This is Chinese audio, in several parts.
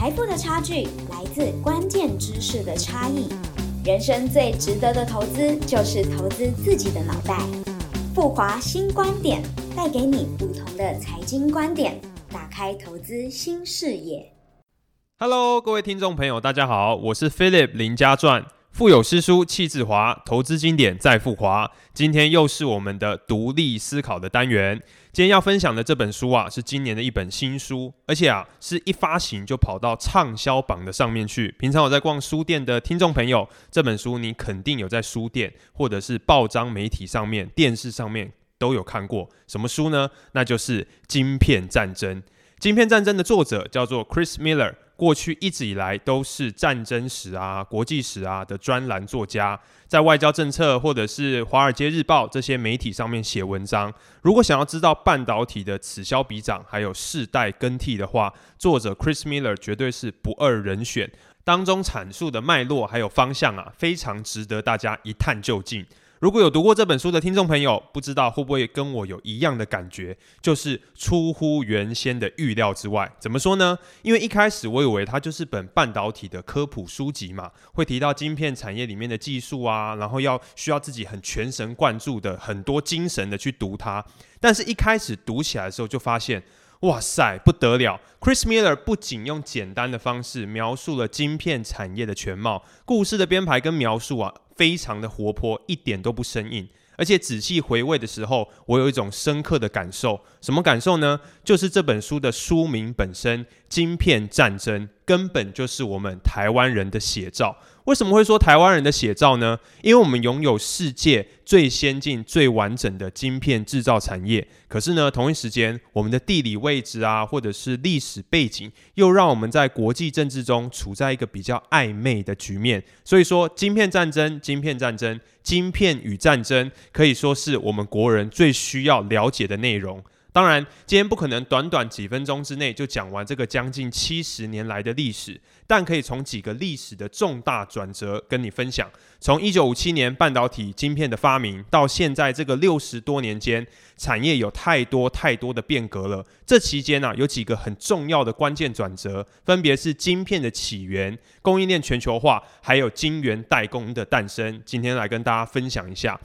财富的差距来自关键知识的差异。人生最值得的投资就是投资自己的脑袋。富华新观点带给你不同的财经观点，打开投资新视野。Hello，各位听众朋友，大家好，我是 Philip 林家传。富有诗书气自华，投资经典再富华。今天又是我们的独立思考的单元。今天要分享的这本书啊，是今年的一本新书，而且啊，是一发行就跑到畅销榜的上面去。平常我在逛书店的听众朋友，这本书你肯定有在书店或者是报章媒体上面、电视上面都有看过。什么书呢？那就是《晶片战争》。《晶片战争》的作者叫做 Chris Miller。过去一直以来都是战争史啊、国际史啊的专栏作家，在外交政策或者是《华尔街日报》这些媒体上面写文章。如果想要知道半导体的此消彼长，还有世代更替的话，作者 Chris Miller 绝对是不二人选。当中阐述的脉络还有方向啊，非常值得大家一探究竟。如果有读过这本书的听众朋友，不知道会不会跟我有一样的感觉，就是出乎原先的预料之外。怎么说呢？因为一开始我以为它就是本半导体的科普书籍嘛，会提到晶片产业里面的技术啊，然后要需要自己很全神贯注的很多精神的去读它。但是一开始读起来的时候，就发现，哇塞，不得了！Chris Miller 不仅用简单的方式描述了晶片产业的全貌，故事的编排跟描述啊。非常的活泼，一点都不生硬，而且仔细回味的时候，我有一种深刻的感受。什么感受呢？就是这本书的书名本身，《晶片战争》，根本就是我们台湾人的写照。为什么会说台湾人的写照呢？因为我们拥有世界最先进、最完整的晶片制造产业。可是呢，同一时间，我们的地理位置啊，或者是历史背景，又让我们在国际政治中处在一个比较暧昧的局面。所以说，晶片战争、晶片战争、晶片与战争，可以说是我们国人最需要了解的内容。当然，今天不可能短短几分钟之内就讲完这个将近七十年来的历史，但可以从几个历史的重大转折跟你分享。从一九五七年半导体晶片的发明到现在这个六十多年间，产业有太多太多的变革了。这期间呢，有几个很重要的关键转折，分别是晶片的起源、供应链全球化，还有晶圆代工的诞生。今天来跟大家分享一下。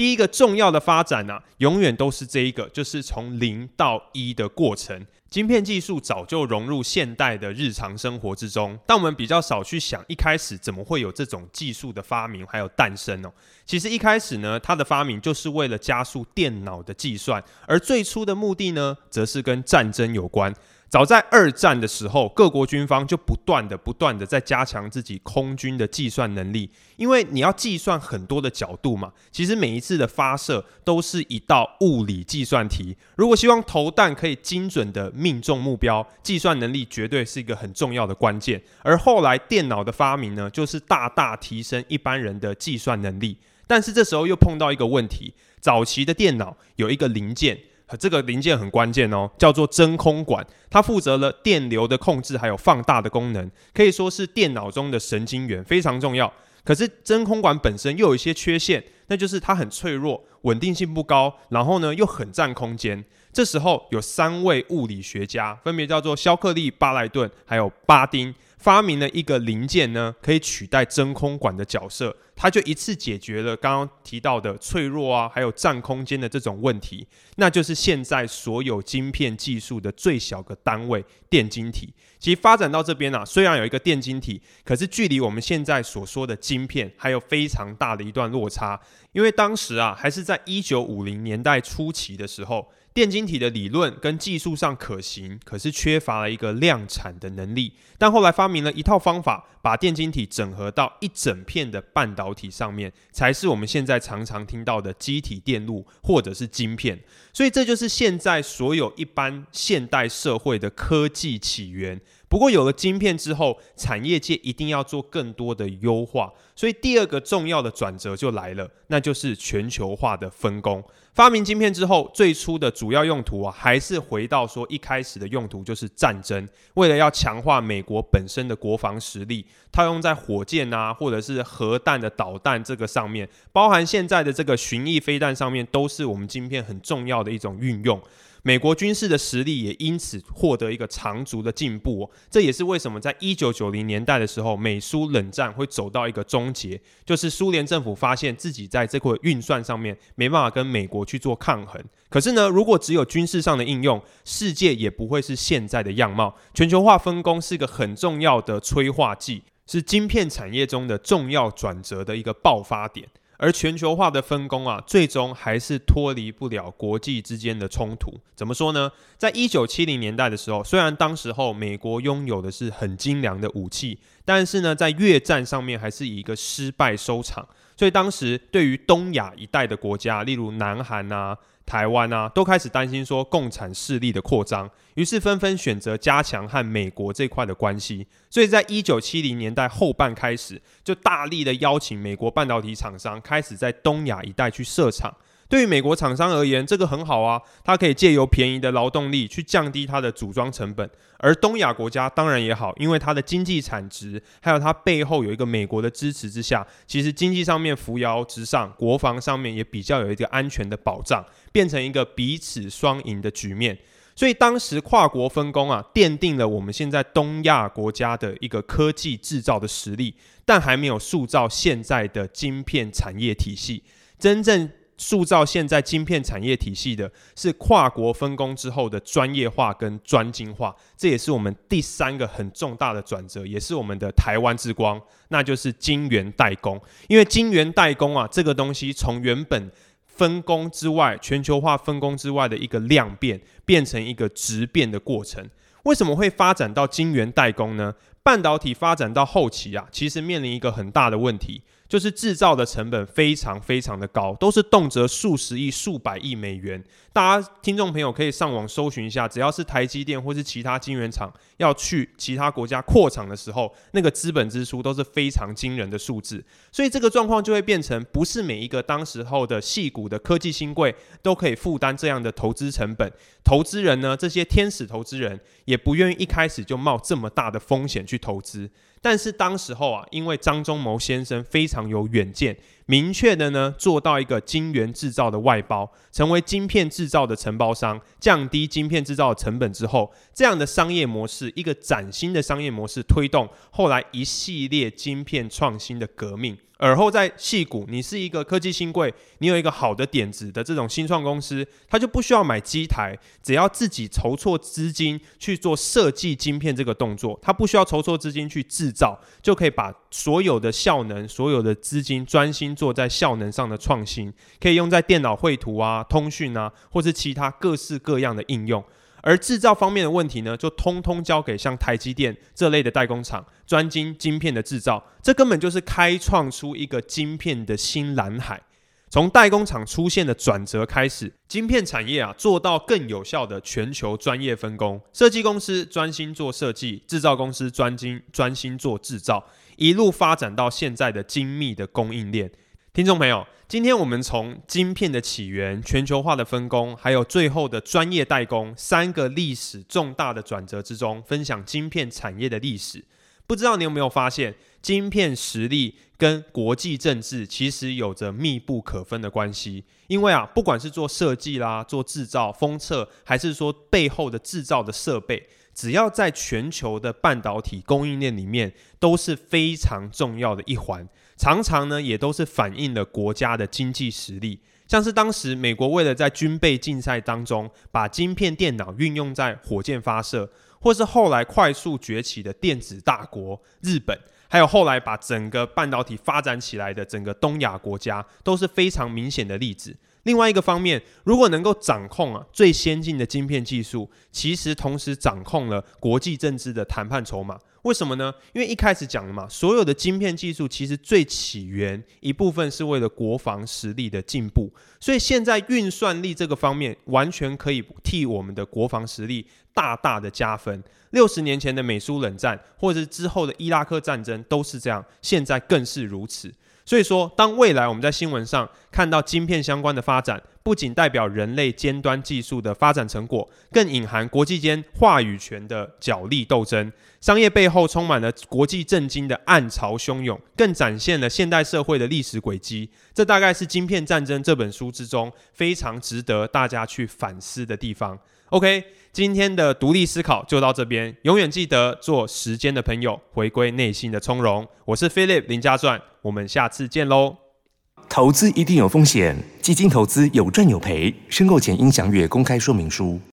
第一个重要的发展呢，永远都是这一个，就是从零到一的过程。晶片技术早就融入现代的日常生活之中，但我们比较少去想，一开始怎么会有这种技术的发明还有诞生哦。其实一开始呢，它的发明就是为了加速电脑的计算，而最初的目的呢，则是跟战争有关。早在二战的时候，各国军方就不断的、不断的在加强自己空军的计算能力，因为你要计算很多的角度嘛。其实每一次的发射都是一道物理计算题。如果希望投弹可以精准的命中目标，计算能力绝对是一个很重要的关键。而后来电脑的发明呢，就是大大提升一般人的计算能力。但是这时候又碰到一个问题：早期的电脑有一个零件。这个零件很关键哦，叫做真空管，它负责了电流的控制还有放大的功能，可以说是电脑中的神经元，非常重要。可是真空管本身又有一些缺陷，那就是它很脆弱，稳定性不高，然后呢又很占空间。这时候有三位物理学家，分别叫做肖克利、巴莱顿还有巴丁。发明了一个零件呢，可以取代真空管的角色，它就一次解决了刚刚提到的脆弱啊，还有占空间的这种问题，那就是现在所有晶片技术的最小个单位——电晶体。其实发展到这边啊，虽然有一个电晶体，可是距离我们现在所说的晶片还有非常大的一段落差，因为当时啊，还是在一九五零年代初期的时候。电晶体的理论跟技术上可行，可是缺乏了一个量产的能力。但后来发明了一套方法，把电晶体整合到一整片的半导体上面，才是我们现在常常听到的机体电路或者是晶片。所以这就是现在所有一般现代社会的科技起源。不过有了晶片之后，产业界一定要做更多的优化。所以第二个重要的转折就来了，那就是全球化的分工。发明晶片之后，最初的主要用途啊，还是回到说一开始的用途就是战争。为了要强化美国本身的国防实力，套用在火箭啊，或者是核弹的导弹这个上面，包含现在的这个巡弋飞弹上面，都是我们晶片很重要的一种运用。美国军事的实力也因此获得一个长足的进步。这也是为什么在一九九零年代的时候，美苏冷战会走到一个终结，就是苏联政府发现自己在这块运算上面没办法跟美国去做抗衡。可是呢，如果只有军事上的应用，世界也不会是现在的样貌。全球化分工是一个很重要的催化剂，是晶片产业中的重要转折的一个爆发点。而全球化的分工啊，最终还是脱离不了国际之间的冲突。怎么说呢？在一九七零年代的时候，虽然当时候美国拥有的是很精良的武器，但是呢，在越战上面还是以一个失败收场。所以当时对于东亚一带的国家，例如南韩啊。台湾啊，都开始担心说共产势力的扩张，于是纷纷选择加强和美国这块的关系。所以在一九七零年代后半开始，就大力的邀请美国半导体厂商开始在东亚一带去设厂。对于美国厂商而言，这个很好啊，它可以借由便宜的劳动力去降低它的组装成本。而东亚国家当然也好，因为它的经济产值，还有它背后有一个美国的支持之下，其实经济上面扶摇直上，国防上面也比较有一个安全的保障，变成一个彼此双赢的局面。所以当时跨国分工啊，奠定了我们现在东亚国家的一个科技制造的实力，但还没有塑造现在的晶片产业体系，真正。塑造现在晶片产业体系的是跨国分工之后的专业化跟专精化，这也是我们第三个很重大的转折，也是我们的台湾之光，那就是晶圆代工。因为晶圆代工啊，这个东西从原本分工之外、全球化分工之外的一个量变，变成一个质变的过程。为什么会发展到晶圆代工呢？半导体发展到后期啊，其实面临一个很大的问题。就是制造的成本非常非常的高，都是动辄数十亿、数百亿美元。大家听众朋友可以上网搜寻一下，只要是台积电或是其他晶圆厂要去其他国家扩厂的时候，那个资本支出都是非常惊人的数字。所以这个状况就会变成，不是每一个当时候的细股的科技新贵都可以负担这样的投资成本。投资人呢，这些天使投资人也不愿意一开始就冒这么大的风险去投资。但是当时候啊，因为张忠谋先生非常有远见，明确的呢做到一个晶圆制造的外包，成为晶片制造的承包商，降低晶片制造的成本之后，这样的商业模式，一个崭新的商业模式推动后来一系列晶片创新的革命。而后在细谷，你是一个科技新贵，你有一个好的点子的这种新创公司，他就不需要买机台，只要自己筹措资金去做设计晶片这个动作，他不需要筹措资金去制造，就可以把所有的效能、所有的资金专心做在效能上的创新，可以用在电脑绘图啊、通讯啊，或是其他各式各样的应用。而制造方面的问题呢，就通通交给像台积电这类的代工厂，专精晶片的制造。这根本就是开创出一个晶片的新蓝海。从代工厂出现的转折开始，晶片产业啊做到更有效的全球专业分工，设计公司专心做设计，制造公司专精专心做制造，一路发展到现在的精密的供应链。听众朋友，今天我们从晶片的起源、全球化的分工，还有最后的专业代工三个历史重大的转折之中，分享晶片产业的历史。不知道你有没有发现，晶片实力跟国际政治其实有着密不可分的关系。因为啊，不管是做设计啦、做制造、封测，还是说背后的制造的设备，只要在全球的半导体供应链里面，都是非常重要的一环。常常呢，也都是反映了国家的经济实力。像是当时美国为了在军备竞赛当中把晶片电脑运用在火箭发射，或是后来快速崛起的电子大国日本，还有后来把整个半导体发展起来的整个东亚国家，都是非常明显的例子。另外一个方面，如果能够掌控啊最先进的晶片技术，其实同时掌控了国际政治的谈判筹码。为什么呢？因为一开始讲了嘛，所有的晶片技术其实最起源一部分是为了国防实力的进步，所以现在运算力这个方面完全可以替我们的国防实力大大的加分。六十年前的美苏冷战，或者是之后的伊拉克战争都是这样，现在更是如此。所以说，当未来我们在新闻上看到晶片相关的发展，不仅代表人类尖端技术的发展成果，更隐含国际间话语权的角力斗争。商业背后充满了国际震惊的暗潮汹涌，更展现了现代社会的历史轨迹。这大概是《晶片战争》这本书之中非常值得大家去反思的地方。OK，今天的独立思考就到这边。永远记得做时间的朋友，回归内心的从容。我是 Philip 林家传，我们下次见喽。投资一定有风险，基金投资有赚有赔，申购前应详阅公开说明书。